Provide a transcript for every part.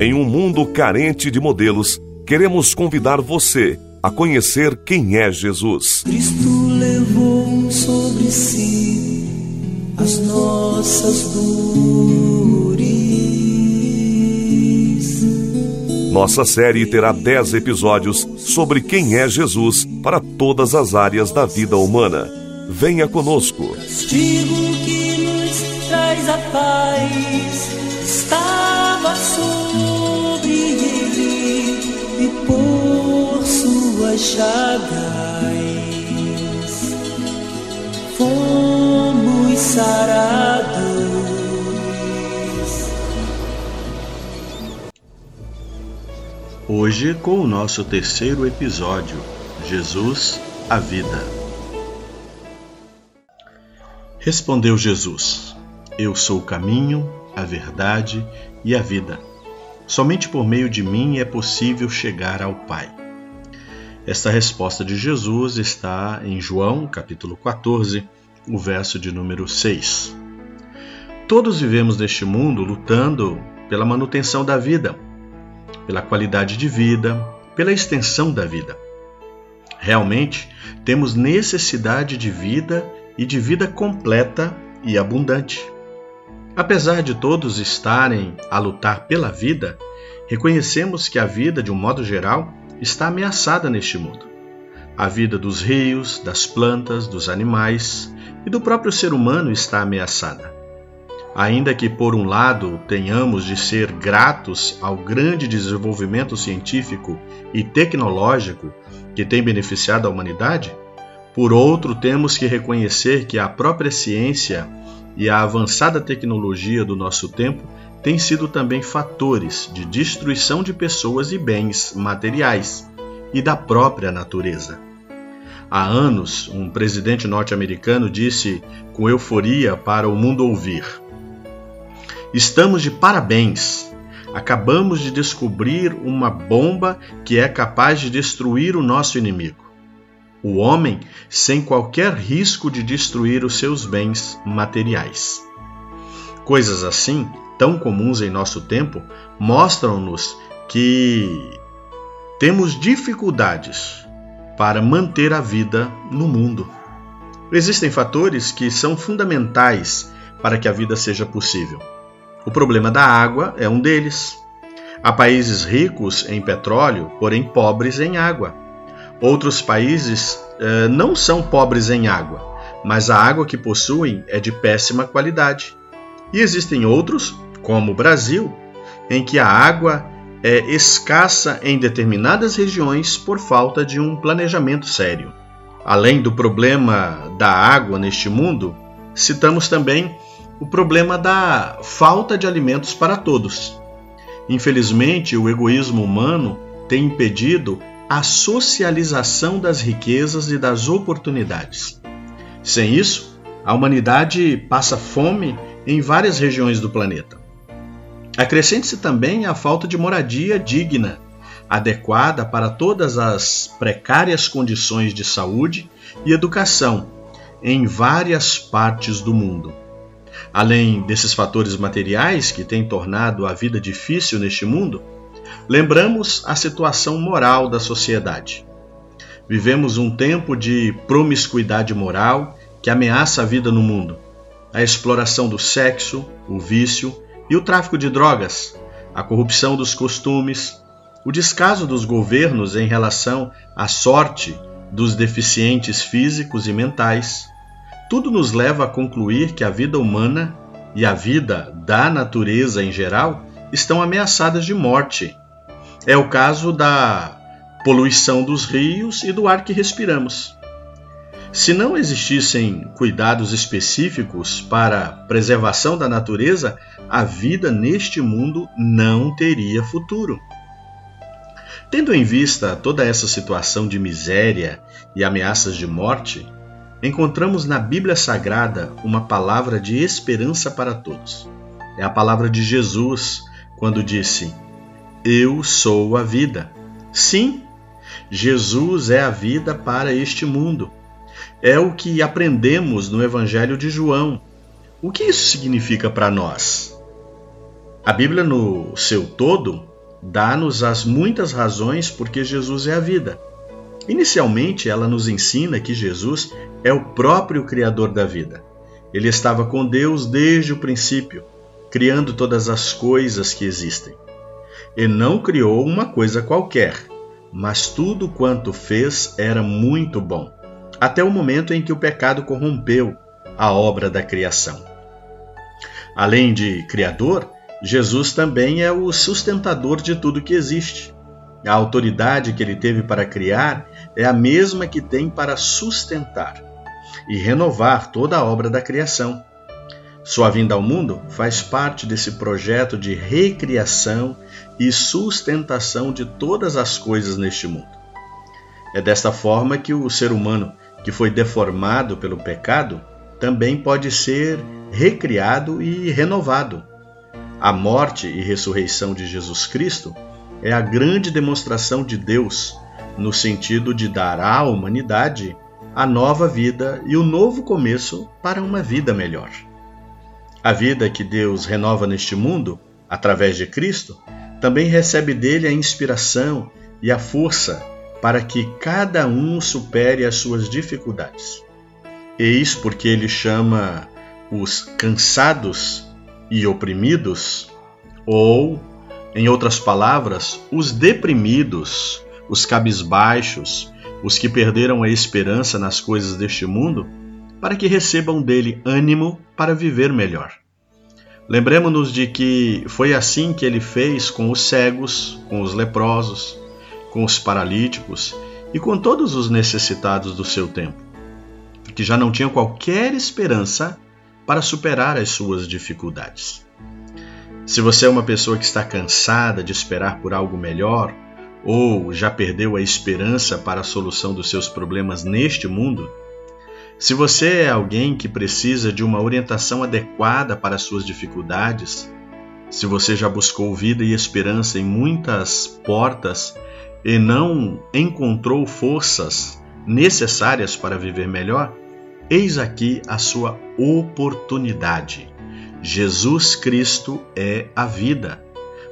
Em um mundo carente de modelos, queremos convidar você a conhecer quem é Jesus. Cristo levou sobre si as nossas dores. Nossa série terá 10 episódios sobre quem é Jesus para todas as áreas da vida humana. Venha conosco. Castigo que nos traz a paz estava sobre suas chagas fomos sarados. Hoje, com o nosso terceiro episódio, Jesus, a Vida. Respondeu Jesus: Eu sou o caminho, a verdade e a vida. Somente por meio de mim é possível chegar ao Pai. Esta resposta de Jesus está em João, capítulo 14, o verso de número 6. Todos vivemos neste mundo lutando pela manutenção da vida pela qualidade de vida, pela extensão da vida. Realmente, temos necessidade de vida e de vida completa e abundante. Apesar de todos estarem a lutar pela vida, reconhecemos que a vida, de um modo geral, está ameaçada neste mundo. A vida dos rios, das plantas, dos animais e do próprio ser humano está ameaçada. Ainda que, por um lado, tenhamos de ser gratos ao grande desenvolvimento científico e tecnológico que tem beneficiado a humanidade, por outro, temos que reconhecer que a própria ciência e a avançada tecnologia do nosso tempo têm sido também fatores de destruição de pessoas e bens materiais e da própria natureza. Há anos, um presidente norte-americano disse com euforia para o mundo ouvir: Estamos de parabéns! Acabamos de descobrir uma bomba que é capaz de destruir o nosso inimigo. O homem sem qualquer risco de destruir os seus bens materiais. Coisas assim, tão comuns em nosso tempo, mostram-nos que temos dificuldades para manter a vida no mundo. Existem fatores que são fundamentais para que a vida seja possível. O problema da água é um deles. Há países ricos em petróleo, porém pobres em água. Outros países eh, não são pobres em água, mas a água que possuem é de péssima qualidade. E existem outros, como o Brasil, em que a água é escassa em determinadas regiões por falta de um planejamento sério. Além do problema da água neste mundo, citamos também o problema da falta de alimentos para todos. Infelizmente, o egoísmo humano tem impedido a socialização das riquezas e das oportunidades. Sem isso, a humanidade passa fome em várias regiões do planeta. Acrescente-se também a falta de moradia digna, adequada para todas as precárias condições de saúde e educação em várias partes do mundo. Além desses fatores materiais que têm tornado a vida difícil neste mundo, lembramos a situação moral da sociedade. Vivemos um tempo de promiscuidade moral que ameaça a vida no mundo. A exploração do sexo, o vício e o tráfico de drogas, a corrupção dos costumes, o descaso dos governos em relação à sorte dos deficientes físicos e mentais, tudo nos leva a concluir que a vida humana e a vida da natureza em geral estão ameaçadas de morte. É o caso da poluição dos rios e do ar que respiramos. Se não existissem cuidados específicos para preservação da natureza, a vida neste mundo não teria futuro. Tendo em vista toda essa situação de miséria e ameaças de morte, encontramos na Bíblia Sagrada uma palavra de esperança para todos. É a palavra de Jesus quando disse: Eu sou a vida. Sim, Jesus é a vida para este mundo. É o que aprendemos no Evangelho de João. O que isso significa para nós? A Bíblia, no seu todo, dá-nos as muitas razões porque Jesus é a vida. Inicialmente, ela nos ensina que Jesus é o próprio Criador da vida. Ele estava com Deus desde o princípio, criando todas as coisas que existem. E não criou uma coisa qualquer, mas tudo quanto fez era muito bom, até o momento em que o pecado corrompeu a obra da criação. Além de Criador, Jesus também é o sustentador de tudo que existe. A autoridade que ele teve para criar é a mesma que tem para sustentar e renovar toda a obra da criação. Sua vinda ao mundo faz parte desse projeto de recriação e sustentação de todas as coisas neste mundo. É desta forma que o ser humano, que foi deformado pelo pecado, também pode ser recriado e renovado. A morte e ressurreição de Jesus Cristo é a grande demonstração de Deus, no sentido de dar à humanidade a nova vida e o novo começo para uma vida melhor. A vida que Deus renova neste mundo, através de Cristo, também recebe dele a inspiração e a força para que cada um supere as suas dificuldades. Eis porque ele chama os cansados e oprimidos, ou, em outras palavras, os deprimidos, os cabisbaixos, os que perderam a esperança nas coisas deste mundo, para que recebam dele ânimo para viver melhor. Lembremos-nos de que foi assim que ele fez com os cegos, com os leprosos, com os paralíticos e com todos os necessitados do seu tempo, que já não tinham qualquer esperança para superar as suas dificuldades. Se você é uma pessoa que está cansada de esperar por algo melhor, ou já perdeu a esperança para a solução dos seus problemas neste mundo, se você é alguém que precisa de uma orientação adequada para as suas dificuldades, se você já buscou vida e esperança em muitas portas e não encontrou forças necessárias para viver melhor, eis aqui a sua oportunidade. Jesus Cristo é a vida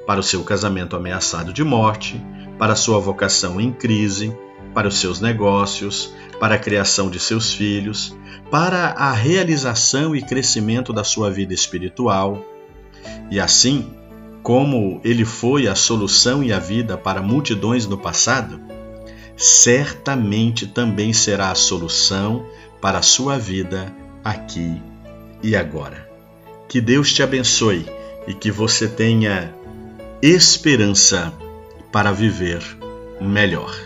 para o seu casamento ameaçado de morte, para a sua vocação em crise, para os seus negócios, para a criação de seus filhos, para a realização e crescimento da sua vida espiritual. E assim, como ele foi a solução e a vida para multidões no passado, certamente também será a solução para a sua vida aqui e agora. Que Deus te abençoe e que você tenha esperança para viver melhor.